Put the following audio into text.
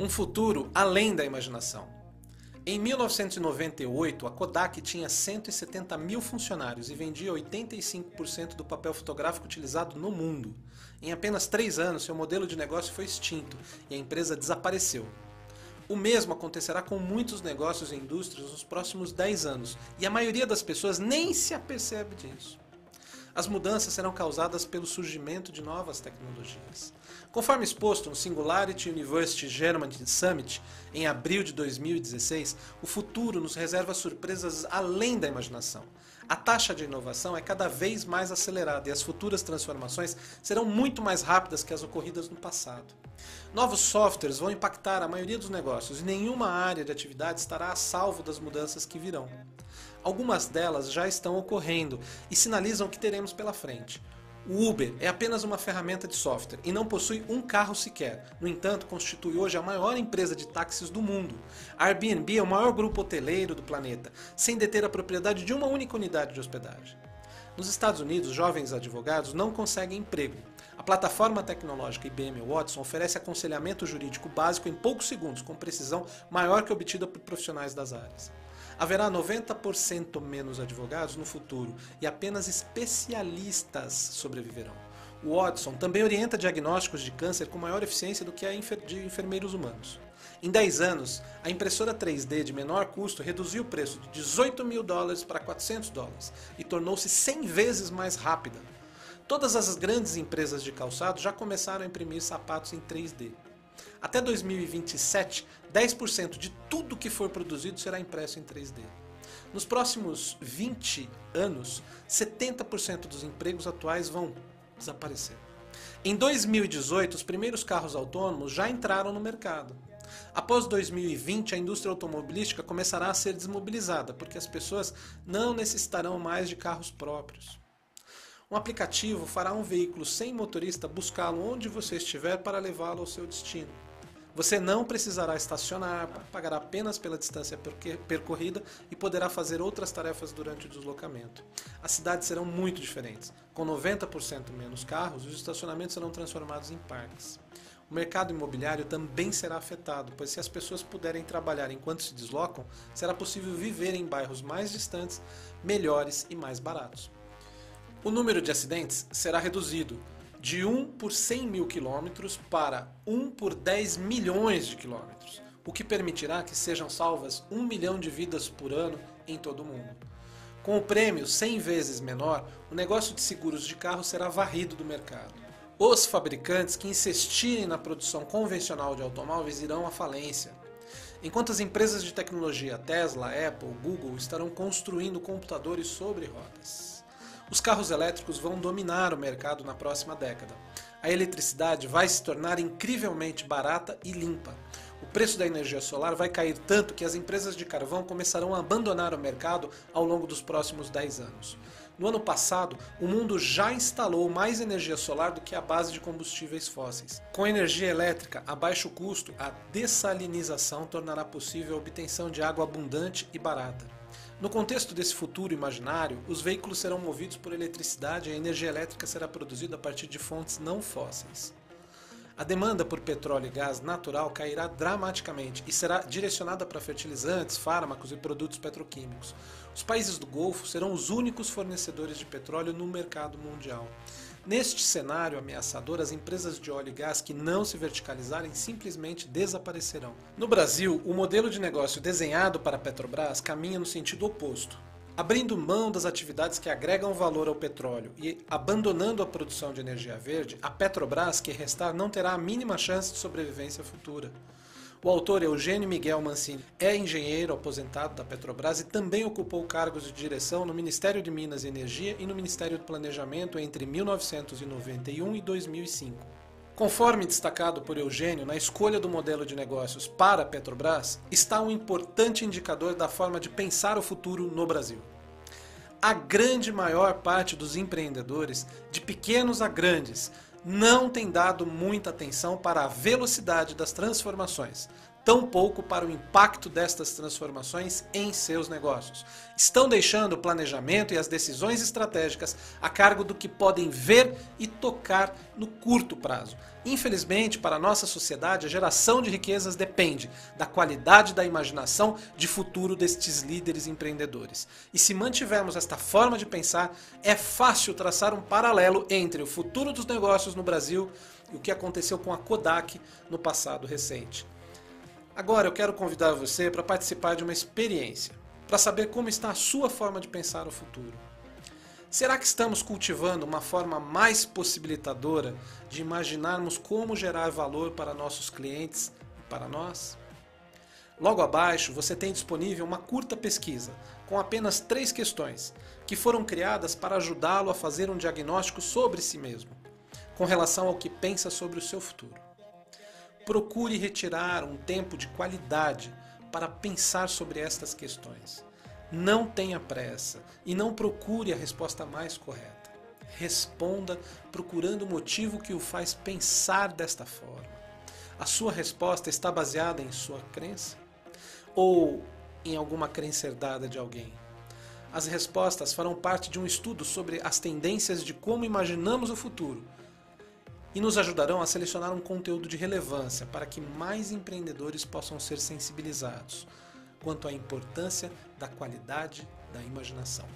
Um futuro além da imaginação. Em 1998, a Kodak tinha 170 mil funcionários e vendia 85% do papel fotográfico utilizado no mundo. Em apenas três anos, seu modelo de negócio foi extinto e a empresa desapareceu. O mesmo acontecerá com muitos negócios e indústrias nos próximos 10 anos, e a maioria das pessoas nem se apercebe disso. As mudanças serão causadas pelo surgimento de novas tecnologias. Conforme exposto no Singularity University Germany Summit em abril de 2016, o futuro nos reserva surpresas além da imaginação. A taxa de inovação é cada vez mais acelerada e as futuras transformações serão muito mais rápidas que as ocorridas no passado. Novos softwares vão impactar a maioria dos negócios e nenhuma área de atividade estará a salvo das mudanças que virão. Algumas delas já estão ocorrendo e sinalizam o que teremos pela frente. O Uber é apenas uma ferramenta de software e não possui um carro sequer. No entanto, constitui hoje a maior empresa de táxis do mundo. A Airbnb é o maior grupo hoteleiro do planeta, sem deter a propriedade de uma única unidade de hospedagem. Nos Estados Unidos, jovens advogados não conseguem emprego. A plataforma tecnológica IBM Watson oferece aconselhamento jurídico básico em poucos segundos, com precisão maior que obtida por profissionais das áreas. Haverá 90% menos advogados no futuro e apenas especialistas sobreviverão. O Watson também orienta diagnósticos de câncer com maior eficiência do que a de enfermeiros humanos. Em 10 anos, a impressora 3D de menor custo reduziu o preço de 18 mil dólares para 400 dólares e tornou-se 100 vezes mais rápida. Todas as grandes empresas de calçado já começaram a imprimir sapatos em 3D. Até 2027, 10% de tudo que for produzido será impresso em 3D. Nos próximos 20 anos, 70% dos empregos atuais vão desaparecer. Em 2018, os primeiros carros autônomos já entraram no mercado. Após 2020, a indústria automobilística começará a ser desmobilizada, porque as pessoas não necessitarão mais de carros próprios. Um aplicativo fará um veículo sem motorista buscá-lo onde você estiver para levá-lo ao seu destino. Você não precisará estacionar, pagará apenas pela distância percorrida e poderá fazer outras tarefas durante o deslocamento. As cidades serão muito diferentes. Com 90% menos carros, os estacionamentos serão transformados em parques. O mercado imobiliário também será afetado, pois se as pessoas puderem trabalhar enquanto se deslocam, será possível viver em bairros mais distantes, melhores e mais baratos. O número de acidentes será reduzido, de 1 por 100 mil quilômetros para 1 por 10 milhões de quilômetros, o que permitirá que sejam salvas 1 milhão de vidas por ano em todo o mundo. Com o prêmio 100 vezes menor, o negócio de seguros de carro será varrido do mercado. Os fabricantes que insistirem na produção convencional de automóveis irão à falência, enquanto as empresas de tecnologia Tesla, Apple, Google estarão construindo computadores sobre rodas. Os carros elétricos vão dominar o mercado na próxima década. A eletricidade vai se tornar incrivelmente barata e limpa. O preço da energia solar vai cair tanto que as empresas de carvão começarão a abandonar o mercado ao longo dos próximos 10 anos. No ano passado, o mundo já instalou mais energia solar do que a base de combustíveis fósseis. Com energia elétrica a baixo custo, a dessalinização tornará possível a obtenção de água abundante e barata. No contexto desse futuro imaginário, os veículos serão movidos por eletricidade e a energia elétrica será produzida a partir de fontes não fósseis. A demanda por petróleo e gás natural cairá dramaticamente e será direcionada para fertilizantes, fármacos e produtos petroquímicos. Os países do Golfo serão os únicos fornecedores de petróleo no mercado mundial. Neste cenário ameaçador, as empresas de óleo e gás que não se verticalizarem simplesmente desaparecerão. No Brasil, o modelo de negócio desenhado para a Petrobras caminha no sentido oposto. Abrindo mão das atividades que agregam valor ao petróleo e abandonando a produção de energia verde, a Petrobras que restar não terá a mínima chance de sobrevivência futura. O autor Eugênio Miguel Mancini é engenheiro aposentado da Petrobras e também ocupou cargos de direção no Ministério de Minas e Energia e no Ministério do Planejamento entre 1991 e 2005. Conforme destacado por Eugênio, na escolha do modelo de negócios para a Petrobras está um importante indicador da forma de pensar o futuro no Brasil. A grande maior parte dos empreendedores, de pequenos a grandes, não tem dado muita atenção para a velocidade das transformações, tampouco para o impacto destas transformações em seus negócios. Estão deixando o planejamento e as decisões estratégicas a cargo do que podem ver e tocar no curto prazo. Infelizmente, para a nossa sociedade, a geração de riquezas depende da qualidade da imaginação de futuro destes líderes empreendedores. E se mantivermos esta forma de pensar, é fácil traçar um paralelo entre o futuro dos negócios no Brasil e o que aconteceu com a Kodak no passado recente. Agora eu quero convidar você para participar de uma experiência, para saber como está a sua forma de pensar o futuro. Será que estamos cultivando uma forma mais possibilitadora de imaginarmos como gerar valor para nossos clientes e para nós? Logo abaixo você tem disponível uma curta pesquisa com apenas três questões que foram criadas para ajudá-lo a fazer um diagnóstico sobre si mesmo, com relação ao que pensa sobre o seu futuro. Procure retirar um tempo de qualidade para pensar sobre estas questões. Não tenha pressa e não procure a resposta mais correta. Responda procurando o motivo que o faz pensar desta forma. A sua resposta está baseada em sua crença ou em alguma crença herdada de alguém? As respostas farão parte de um estudo sobre as tendências de como imaginamos o futuro e nos ajudarão a selecionar um conteúdo de relevância para que mais empreendedores possam ser sensibilizados quanto à importância da qualidade da imaginação.